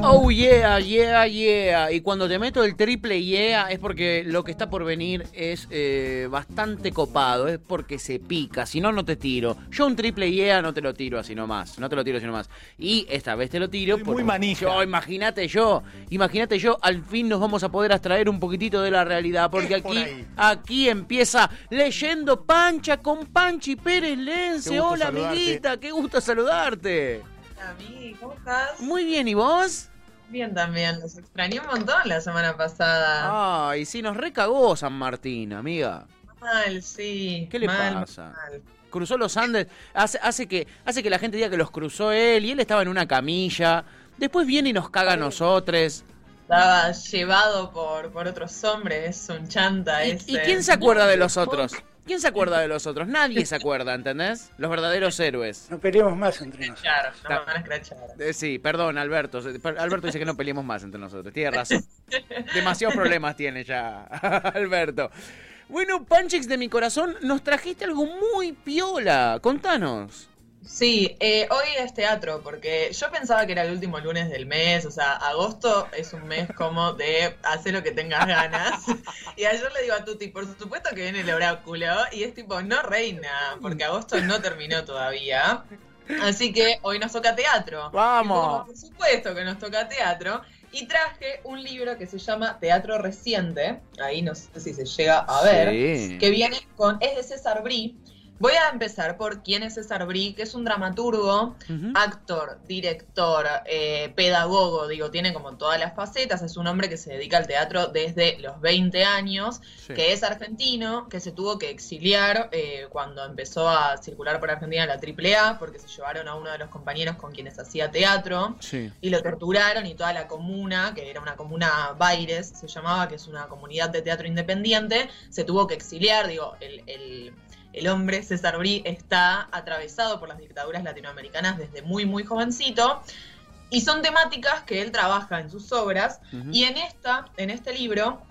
Oh yeah, yeah, yeah. Y cuando te meto el triple yeah es porque lo que está por venir es eh, bastante copado, es porque se pica, si no, no te tiro. Yo un triple yeah no te lo tiro así nomás, no te lo tiro así nomás. Y esta vez te lo tiro Soy muy manija. Yo, imagínate yo, imagínate yo, al fin nos vamos a poder abstraer un poquitito de la realidad, porque Es por aquí, aquí empieza leyendo Pancha con Panchi Pérez Lense. Hola, saludarte. amiguita, qué gusto saludarte. ¿Cómo estás? Muy bien, ¿y vos? Bien también, los extrañé un montón la semana pasada. Ay, sí, nos recagó San Martín, amiga. Mal, sí. ¿Qué le mal, pasa? mal. Cruzó los Andes, hace, hace, que, hace que la gente diga que los cruzó él y él estaba en una camilla. Después viene y nos caga a nosotros. Estaba llevado por, por otros hombres, es un chanta ¿Y, ese. y quién se acuerda de los otros? ¿Quién se acuerda de los otros? Nadie se acuerda, ¿entendés? Los verdaderos héroes. No peleemos más entre nosotros. Claro, no me van a escrachar. Eh, sí, perdón, Alberto. Alberto dice que no peleemos más entre nosotros. Tiene razón. Demasiados problemas tiene ya, Alberto. Bueno, Panchix de mi corazón, nos trajiste algo muy piola. Contanos. Sí, eh, hoy es teatro, porque yo pensaba que era el último lunes del mes, o sea, agosto es un mes como de hacer lo que tengas ganas. Y ayer le digo a Tuti, por supuesto que viene el oráculo, y es tipo, no reina, porque agosto no terminó todavía. Así que hoy nos toca teatro. Vamos. Como, por supuesto que nos toca teatro. Y traje un libro que se llama Teatro Reciente, ahí no sé si se llega a ver, Sí. que viene con, es de César Brie. Voy a empezar por quién es César que es un dramaturgo, actor, director, eh, pedagogo, digo, tiene como todas las facetas, es un hombre que se dedica al teatro desde los 20 años, Sí. que es argentino, que se tuvo que exiliar eh, cuando empezó a circular por Argentina la AAA, porque se llevaron a uno de los compañeros con quienes hacía teatro Sí. y lo torturaron y toda la comuna, que era una comuna Baires, se llamaba, que es una comunidad de teatro independiente, se tuvo que exiliar, digo, el, el- el hombre César Brie está atravesado por las dictaduras latinoamericanas desde muy, muy jovencito. Y son temáticas que él trabaja en sus obras. Y en esta, en este libro,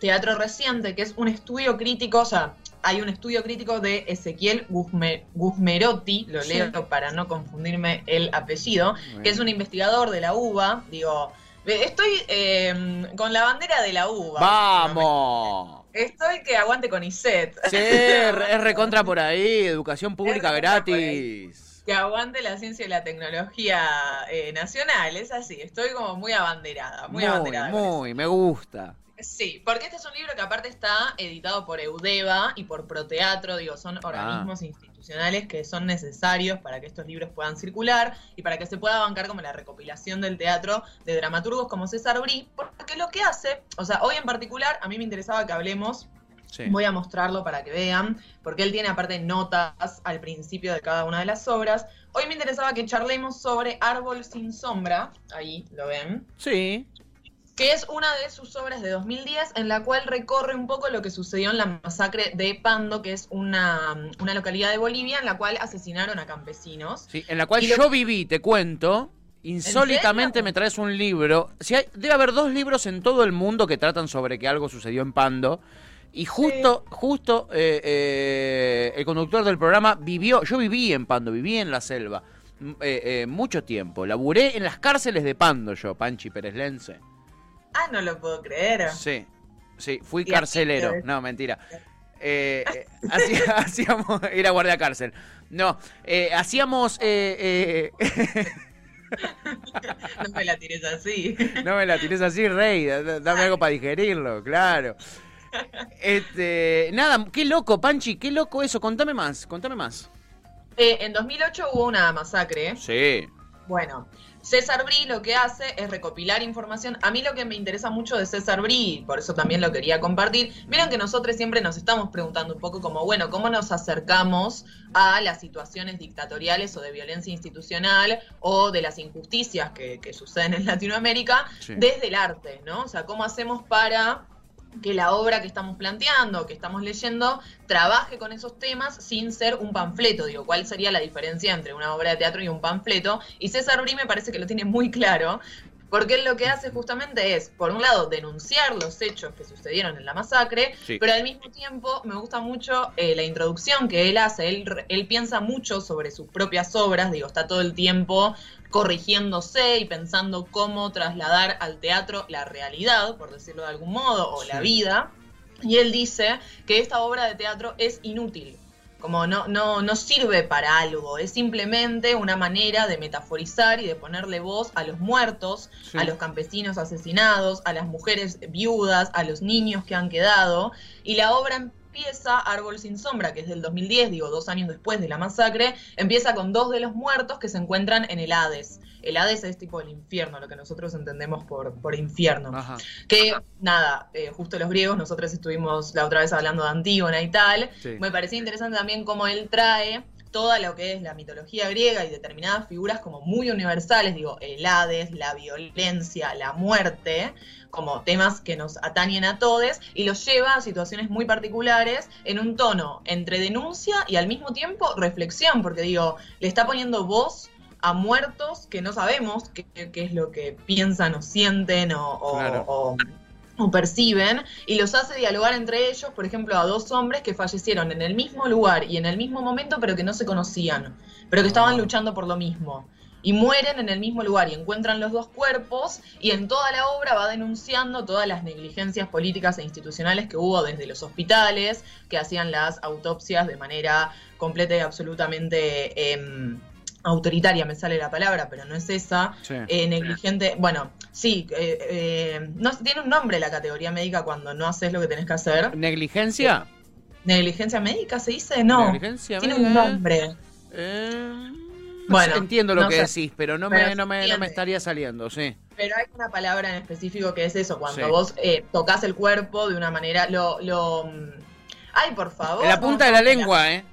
Teatro Reciente, que es un estudio crítico, o sea, hay un estudio crítico de Ezequiel Guzme- Guzmerotti, lo Sí. leo para no confundirme el apellido, Bueno. que es un investigador de la UBA. Digo, estoy eh, con la bandera de la UBA. ¡Vamos! Estoy que aguante con ISET. Sí, es recontra por ahí, educación pública gratis. Que aguante la ciencia y la tecnología eh, nacional, es así, estoy como muy abanderada, muy, Muy, abanderada. muy, me gusta. Sí, porque este es un libro que aparte está editado por Eudeva y por Proteatro, digo, son Ah. organismos institucionales que son necesarios para que estos libros puedan circular y para que se pueda bancar como la recopilación del teatro de dramaturgos como César Brie, porque lo que hace, o sea, hoy en particular a mí me interesaba que hablemos Sí. Voy a mostrarlo para que vean, porque él tiene aparte notas al principio de cada una de las obras. Hoy me interesaba que charlemos sobre Árbol sin sombra, ahí lo ven, Sí. Que es una de sus obras de 2010 en la cual recorre un poco lo que sucedió en la masacre de Pando, que es una, una localidad de Bolivia en la cual asesinaron a campesinos. Sí, en la cual lo- yo viví, te cuento. Insólitamente me traes un libro. Si hay- debe haber dos libros en todo el mundo que tratan sobre que algo sucedió en Pando. Y justo, justo eh, eh, el conductor del programa vivió, yo viví en Pando, viví en la selva eh, eh, mucho tiempo. Laburé en las cárceles de Pando yo, Panchi Pérez Lense. Ah, no lo puedo creer. Sí, sí, fui Y carcelero. No, mentira. Eh, eh, hacía- hacíamos, era guardia cárcel. No, eh, hacíamos... eh, eh, No me la tires así. no me la tires así, rey. da- da- Dame algo para digerirlo, claro. Este, nada, qué loco, Panchi, qué loco eso. Contame más, contame más. Eh, en 2008 hubo una masacre. Sí. Bueno, César Brie lo que hace es recopilar información. A mí lo que me interesa mucho de César Brie, por eso también lo quería compartir, vieron que nosotros siempre nos estamos preguntando un poco como, bueno, ¿cómo nos acercamos a las situaciones dictatoriales o de violencia institucional o de las injusticias que, que suceden en Latinoamérica Sí. desde el arte, ¿no? O sea, ¿cómo hacemos para que la obra que estamos planteando, que estamos leyendo, trabaje con esos temas sin ser un panfleto. Digo, ¿cuál sería la diferencia entre una obra de teatro y un panfleto? Y César Brie me parece que lo tiene muy claro. Porque él lo que hace justamente es, por un lado, denunciar los hechos que sucedieron en la masacre, Sí. pero al mismo tiempo me gusta mucho eh, la introducción que él hace. Él, él piensa mucho sobre sus propias obras, digo, está todo el tiempo corrigiéndose y pensando cómo trasladar al teatro la realidad, por decirlo de algún modo, o la vida. Y él dice que esta obra de teatro es inútil, como no, no, no sirve para algo, es simplemente una manera de metaforizar y de ponerle voz a los muertos, Sí. a los campesinos asesinados, a las mujeres viudas, a los niños que han quedado. Y la obra empieza, Árbol sin sombra, que es del 2010, digo, dos años después de la masacre, empieza con dos de los muertos que se encuentran en el Hades. El Hades es tipo el infierno, lo que nosotros entendemos por, por infierno. Ajá. Que nada, eh, justo los griegos, nosotros estuvimos la otra vez hablando de Antígona y tal. Sí. Me parecía interesante también cómo él trae toda lo que es la mitología griega y determinadas figuras como muy universales, digo, el Hades, la violencia, la muerte, como temas que nos atañen a todos y los lleva a situaciones muy particulares en un tono entre denuncia y al mismo tiempo reflexión, porque digo, le está poniendo voz a muertos que no sabemos qué, qué es lo que piensan o sienten o, o- Claro. o- o perciben y los hace dialogar entre ellos, por ejemplo, a dos hombres que fallecieron en el mismo lugar y en el mismo momento, pero que no se conocían, pero que estaban Ah. luchando por lo mismo. Y mueren en el mismo lugar y encuentran los dos cuerpos y en toda la obra va denunciando todas las negligencias políticas e institucionales que hubo desde los hospitales, que hacían las autopsias de manera completa y absolutamente em, autoritaria, me sale la palabra, pero no es esa, Sí. eh, negligente, bueno, sí, eh, eh, no, tiene un nombre la categoría médica cuando no haces lo que tenés que hacer. ¿Negligencia? ¿Negligencia médica se dice? No, ¿Negligencia? tiene un nombre. Eh, no Bueno, entiendo lo no que sé. decís, pero no Pero me, no, me, no me estaría saliendo, sí. Pero hay una palabra en específico que es eso, cuando Sí. vos eh, tocas el cuerpo de una manera, lo... lo mm, ay, por favor. En la punta de la lengua, ¿eh?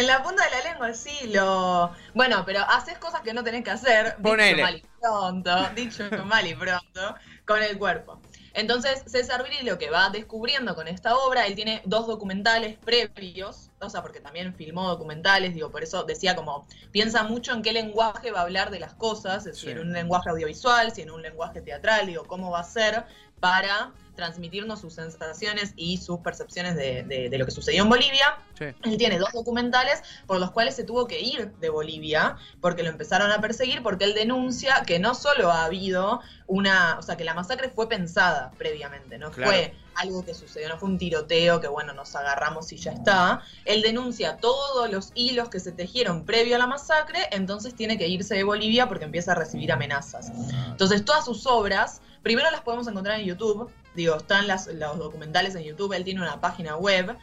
En la punta de la lengua, sí, lo... Bueno, pero haces cosas que no tenés que hacer, Ponele. dicho mal y pronto, dicho mal y pronto, con el cuerpo. Entonces, César Brilli lo que va descubriendo con esta obra, él tiene dos documentales previos, o sea, porque también filmó documentales, digo, por eso decía como, piensa mucho en qué lenguaje va a hablar de las cosas, Sí. decir, en un lenguaje audiovisual, si en un lenguaje teatral, digo, cómo va a ser para transmitirnos sus sensaciones y sus percepciones de, de- de lo que sucedió en Bolivia. Sí. Él tiene dos documentales por los cuales se tuvo que ir de Bolivia porque lo empezaron a perseguir porque él denuncia que no solo ha habido una, o sea, que la masacre fue pensada previamente, no Claro. fue algo que sucedió, no fue un tiroteo que bueno, nos agarramos y ya está. Él denuncia todos los hilos que se tejieron previo a la masacre, entonces tiene que irse de Bolivia porque empieza a recibir amenazas. Entonces, todas sus obras, primero las podemos encontrar en YouTube, digo, están las, los documentales en YouTube, él tiene una página web,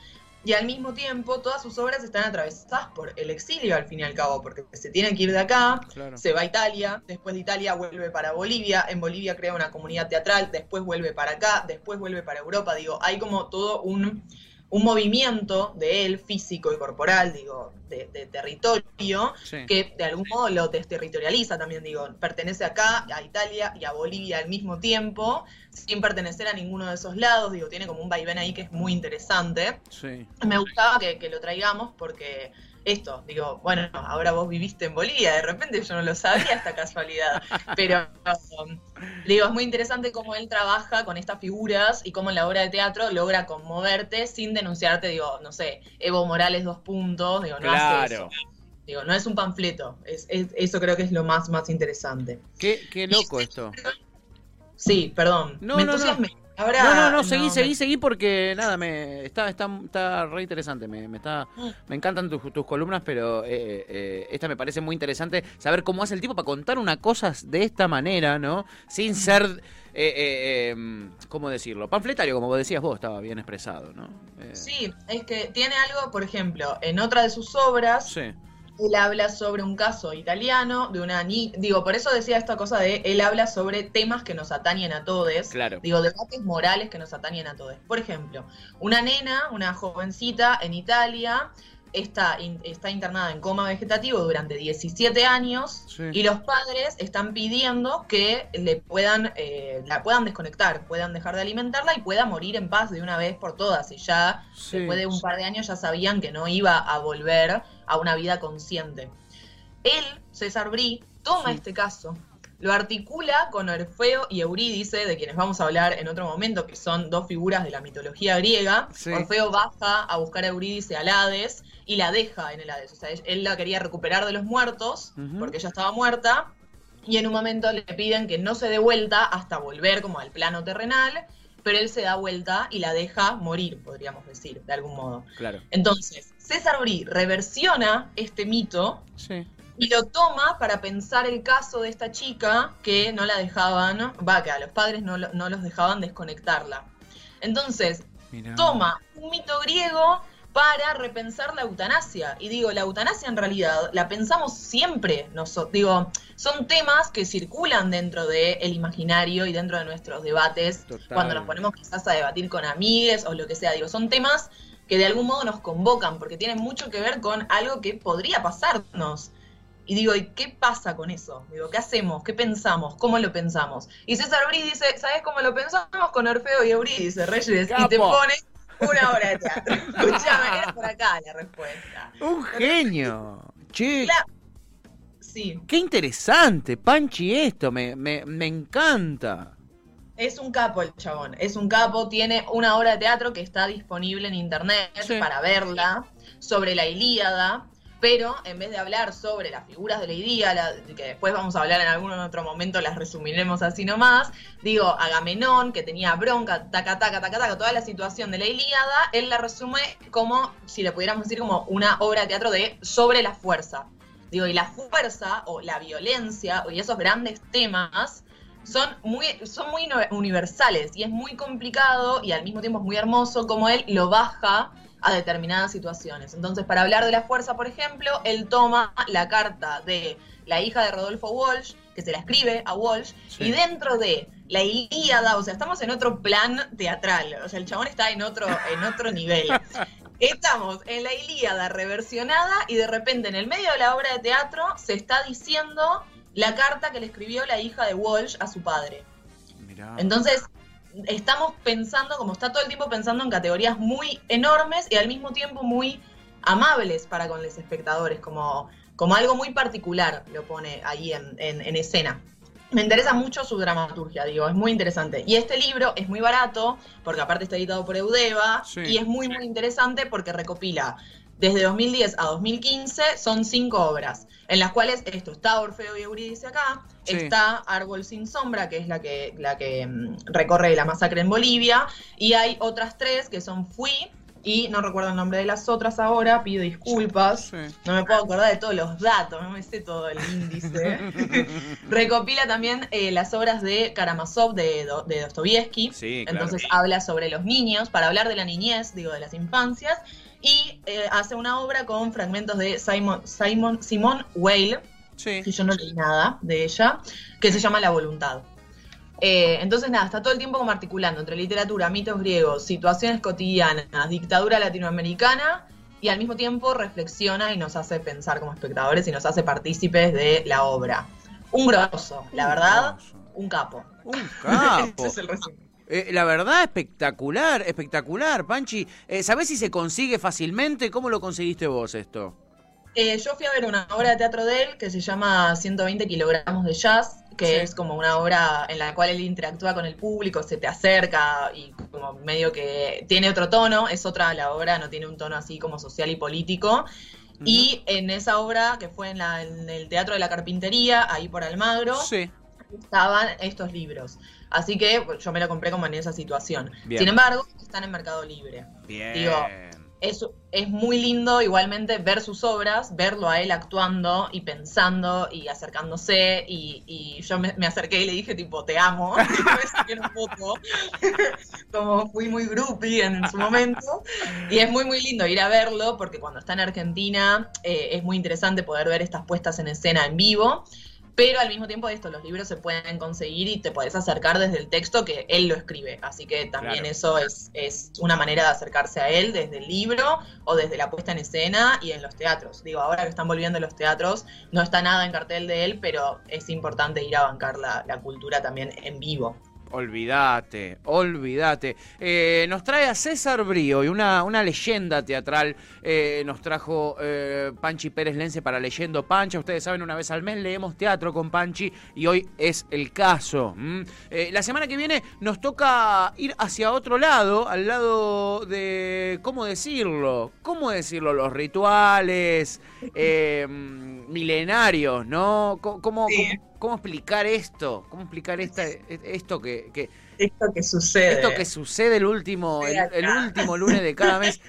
y al mismo tiempo todas sus obras están atravesadas por el exilio al fin y al cabo, porque se tiene que ir de acá, Claro. se va a Italia, después de Italia vuelve para Bolivia, en Bolivia crea una comunidad teatral, después vuelve para acá, después vuelve para Europa, digo, hay como todo un, un movimiento de él físico y corporal, digo, de, de territorio, Sí. que de algún modo lo desterritorializa también, digo, pertenece acá, a Italia y a Bolivia al mismo tiempo, sin pertenecer a ninguno de esos lados, digo, tiene como un vaivén ahí que es muy interesante. Sí. Me gustaba que, que lo traigamos porque esto, digo, bueno, ahora vos viviste en Bolivia, de repente yo no lo sabía esta casualidad, pero um, digo, es muy interesante cómo él trabaja con estas figuras y cómo en la obra de teatro logra conmoverte sin denunciarte, digo, no sé, Evo Morales dos puntos, digo, no hace Claro. eso. Digo, no es un panfleto, es, es- eso creo que es lo más, más interesante. Qué, qué loco esto. Sí, perdón, No, me no, no. Ahora, No, no, no, seguí, seguí, seguí porque nada, me está, está, está re interesante, me, me está, me encantan tus, tus columnas, pero eh, eh, esta me parece muy interesante saber cómo hace el tipo para contar una cosa de esta manera, ¿no? Sin ser, eh, eh, eh, ¿cómo decirlo? Panfletario, como decías vos, estaba bien expresado, ¿no? Eh, Sí, es que tiene algo, por ejemplo, en otra de sus obras, sí, él habla sobre un caso italiano de una ni digo, por eso decía esta cosa de él habla sobre temas que nos atañen a todos. claro. Digo, debates morales que nos atañen a todos. Por ejemplo, una nena, una jovencita en Italia, está, in- está internada en coma vegetativo durante 17 años Sí. y los padres están pidiendo que le puedan, eh, la puedan desconectar, puedan dejar de alimentarla y pueda morir en paz de una vez por todas. Y ya Sí. después de un par de años ya sabían que no iba a volver a una vida consciente. Él, César Brie, toma Sí. este caso, lo articula con Orfeo y Eurídice, de quienes vamos a hablar en otro momento, que son dos figuras de la mitología griega. Sí. Orfeo baja a buscar a Eurídice al Hades y la deja en el Hades. O sea, él la quería recuperar de los muertos, porque ella estaba muerta, y en un momento le piden que no se dé vuelta hasta volver como al plano terrenal, pero él se da vuelta y la deja morir, podríamos decir, de algún modo. Claro. Entonces, César Brie reversiona este mito Sí. y lo toma para pensar el caso de esta chica que no la dejaban, va, que a los padres no, no los dejaban desconectarla. Entonces, Mirá. toma un mito griego para repensar la eutanasia. Y digo, la eutanasia en realidad la pensamos siempre. Nosotros, digo, son temas que circulan dentro del imaginario y dentro de nuestros debates Total. cuando nos ponemos quizás a debatir con amigues o lo que sea. Digo, son temas que de algún modo nos convocan porque tienen mucho que ver con algo que podría pasarnos. Y digo, ¿y qué pasa con eso? Digo, ¿qué hacemos? ¿Qué pensamos? ¿Cómo lo pensamos? Y César Brie dice, ¿sabes cómo lo pensamos? Con Orfeo y Eurídice, Reyes. Y te pone una obra de teatro. Escuchame, era por acá la respuesta. Un genio. Che. Sí, qué interesante, Panchi, esto. Me, me, me encanta. Es un capo el chabón. Es un capo, tiene una obra de teatro que está disponible en internet Sí. para verla, sobre la Ilíada. Pero en vez de hablar sobre las figuras de la Ilíada, que después vamos a hablar en algún otro momento, las resumiremos así nomás, digo, Agamenón, que tenía bronca, taca, taca, taca, taca, toda la situación de la Ilíada, él la resume como, si le pudiéramos decir, como una obra de teatro de sobre la fuerza. Digo, y la fuerza o la violencia y esos grandes temas son muy, son muy uni- universales y es muy complicado y al mismo tiempo es muy hermoso como él lo baja a determinadas situaciones. Entonces, para hablar de la fuerza, por ejemplo, él toma la carta de la hija de Rodolfo Walsh, que se la escribe a Walsh, Sí. y dentro de la Ilíada, o sea, estamos en otro plan teatral, o sea, el chabón está en otro, en otro nivel. Estamos en la Ilíada reversionada y de repente en el medio de la obra de teatro se está diciendo la carta que le escribió la hija de Walsh a su padre. Mirá. Entonces, estamos pensando, como está todo el tiempo pensando en categorías muy enormes y al mismo tiempo muy amables para con los espectadores, como, como algo muy particular lo pone ahí en, en- en escena. Me interesa mucho su dramaturgia, digo, es muy interesante. Y este libro es muy barato, porque aparte está editado por Eudeva, Sí. y es muy, muy interesante porque recopila desde 2010 a 2015, son cinco obras, en las cuales esto está Orfeo y Eurídice acá, Sí. está Árbol sin sombra, que es la que, la que mm, recorre la masacre en Bolivia, y hay otras tres que son Fui, y no recuerdo el nombre de las otras ahora, pido disculpas. Sí. No me puedo acordar de todos los datos, no me sé todo el índice. Recopila también eh, las obras de Karamazov de, Do- de Dostoyevsky. Sí, claro. Entonces habla sobre los niños, para hablar de la niñez, digo, de las infancias. Y eh, hace una obra con fragmentos de Simon, Simon, Simone Weil, Sí. que yo no leí nada de ella, que se llama La Voluntad. Eh, entonces, nada, está todo el tiempo como articulando entre literatura, mitos griegos, situaciones cotidianas, dictadura latinoamericana, y al mismo tiempo reflexiona y nos hace pensar como espectadores y nos hace partícipes de la obra. Un grosso, la verdad, un capo. Un capo. Ese es el resumen. Eh, la verdad, espectacular, espectacular, Panchi. Eh, ¿Sabés si se consigue fácilmente? ¿Cómo lo conseguiste vos esto? Eh, yo fui a ver una obra de teatro de él que se llama 120 kilogramos de jazz, que Sí. es como una obra en la cual él interactúa con el público, se te acerca y como medio que tiene otro tono, es otra la obra, no tiene un tono así como social y político. Y en esa obra, que fue en, la- en el Teatro de la Carpintería, ahí por Almagro, Sí. estaban estos libros. Así que pues, yo me lo compré como en esa situación. Bien. Sin embargo, están en Mercado Libre Bien. Digo, es, es muy lindo igualmente ver sus obras, verlo a él actuando y pensando y acercándose y, y yo me, me acerqué y le dije tipo te amo una foto como fui muy groupie en su momento y es muy muy lindo ir a verlo porque cuando está en Argentina eh, es muy interesante poder ver estas puestas en escena en vivo pero al mismo tiempo esto, los libros se pueden conseguir y te podés acercar desde el texto que él lo escribe. Así que también Claro. eso es, es una manera de acercarse a él desde el libro o desde la puesta en escena y en los teatros. Digo, ahora que están volviendo los teatros, no está nada en cartel de él, pero es importante ir a bancar la, la cultura también en vivo. Olvídate, olvídate. Eh, nos trae a César Brío y una, una leyenda teatral. Eh, nos trajo eh, Panchi Pérez Lence para Leyendo Pancha. Ustedes saben, una vez al mes leemos teatro con Panchi y hoy es el caso. la semana que viene nos toca ir hacia otro lado, al lado de, ¿cómo decirlo? ¿Cómo decirlo? Los rituales milenarios, ¿no? ¿Cómo, cómo explicar esto? ¿Cómo explicar esta, esto que, Esto que sucede. Esto que sucede el último, el, último lunes de cada mes.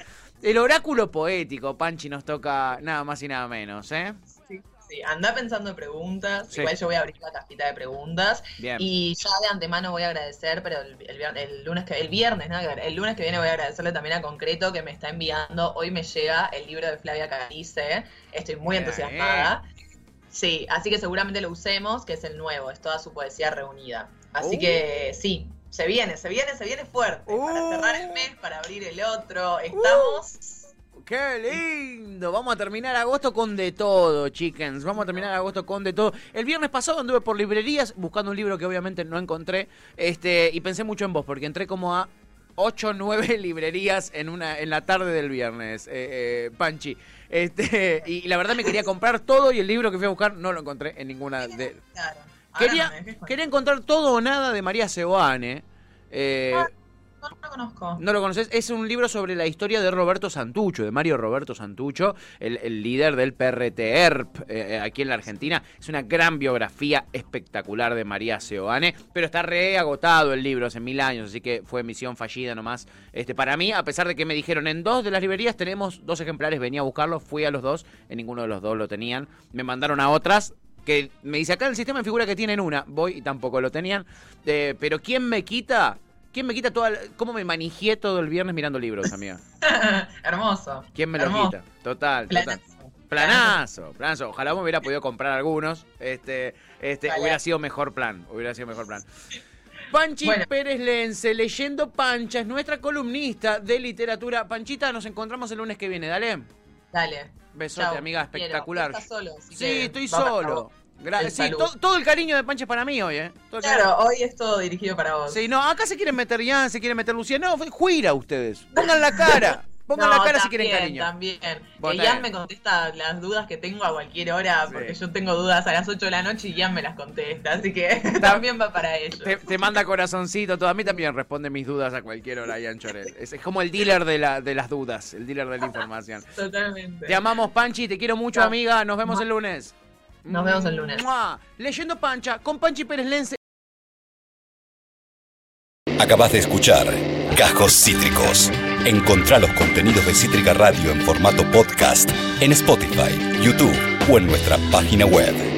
El oráculo poético, Panchi, nos toca nada más y nada menos, ¿eh? Sí, sí. Anda pensando en preguntas. Igual yo voy a abrir la cajita de preguntas. Y ya de antemano voy a agradecer, pero el, el, lunes que, el viernes, ¿no? El lunes que viene voy a agradecerle también a Concreto que me está enviando. Hoy me llega el libro de Flavia Carice. Estoy muy entusiasmada. Sí, así que seguramente lo usemos, que es el nuevo, es toda su poesía reunida. Así uh. que sí, se viene, se viene, se viene fuerte. Para uh. cerrar el mes, para abrir el otro, estamos... Uh. ¡Qué lindo! Vamos a terminar agosto con de todo, chickens. Vamos a terminar agosto con de todo. El viernes pasado anduve por librerías buscando un libro que obviamente no encontré. Este, y pensé mucho en vos, porque entré como a 8 o 9 librerías en, una, en la tarde del viernes, eh, eh, Panchi. Este, y la verdad me quería comprar todo y el libro que fui a buscar no lo encontré en ninguna de... Quería, quería encontrar todo o nada de María Seoane. Eh, ah, ¿No lo conoces? Es un libro sobre la historia de Roberto Santucho, de Mario Roberto Santucho, el, líder del PRTERP eh, eh, aquí en la Argentina. Es una gran biografía espectacular de María Seoane, pero está re agotado el libro hace mil años, así que fue misión fallida nomás. Este, para mí, a pesar de que me dijeron en dos de las librerías tenemos dos ejemplares, venía a buscarlos, fui a los dos, en ninguno de los dos lo tenían. Me mandaron a otras, que me dice acá en el sistema me figura que tienen una, voy y tampoco lo tenían. Eh, pero ¿quién me quita? ¿Quién me quita toda cómo me manigié todo el viernes mirando libros, amiga? Hermoso. ¿Quién me lo quita? Total, total. Planazo, planazo. Ojalá me hubiera podido comprar algunos. Este, este, hubiera sido mejor plan. Hubiera sido mejor plan. Panchi Pérez Lence, leyendo Pancha, es nuestra columnista de literatura. Panchita, nos encontramos el lunes que viene, dale. Dale. Besote, amiga, espectacular. ¿Estás solo, sí, estoy solo. Sí, todo, el cariño de Pancha es para mí hoy, ¿eh? claro, hoy es todo dirigido para vos. Sí, no, acá se quieren meter Jan, se quieren meter Lucía. No, juira ustedes. Pongan la cara. Pongan la cara si quieren cariño. También. Que Jan me contesta las dudas que tengo a cualquier hora, porque yo tengo dudas a las 8 de la noche y Jan me las contesta. Así que también va para ellos. Te, manda corazoncito, todo. A mí también responde mis dudas a cualquier hora, Jan Chorel. Es, como el dealer de, la, de las dudas, el dealer de la información. Totalmente. Te amamos, Panchi, te quiero mucho, amiga. Nos vemos el lunes. Nos vemos el lunes. Leyendo Pancha con Panchi Pérez Lense. Acabas de escuchar Cajos Cítricos. Encontrá los contenidos de Cítrica Radio en formato podcast en Spotify, YouTube o en nuestra página web.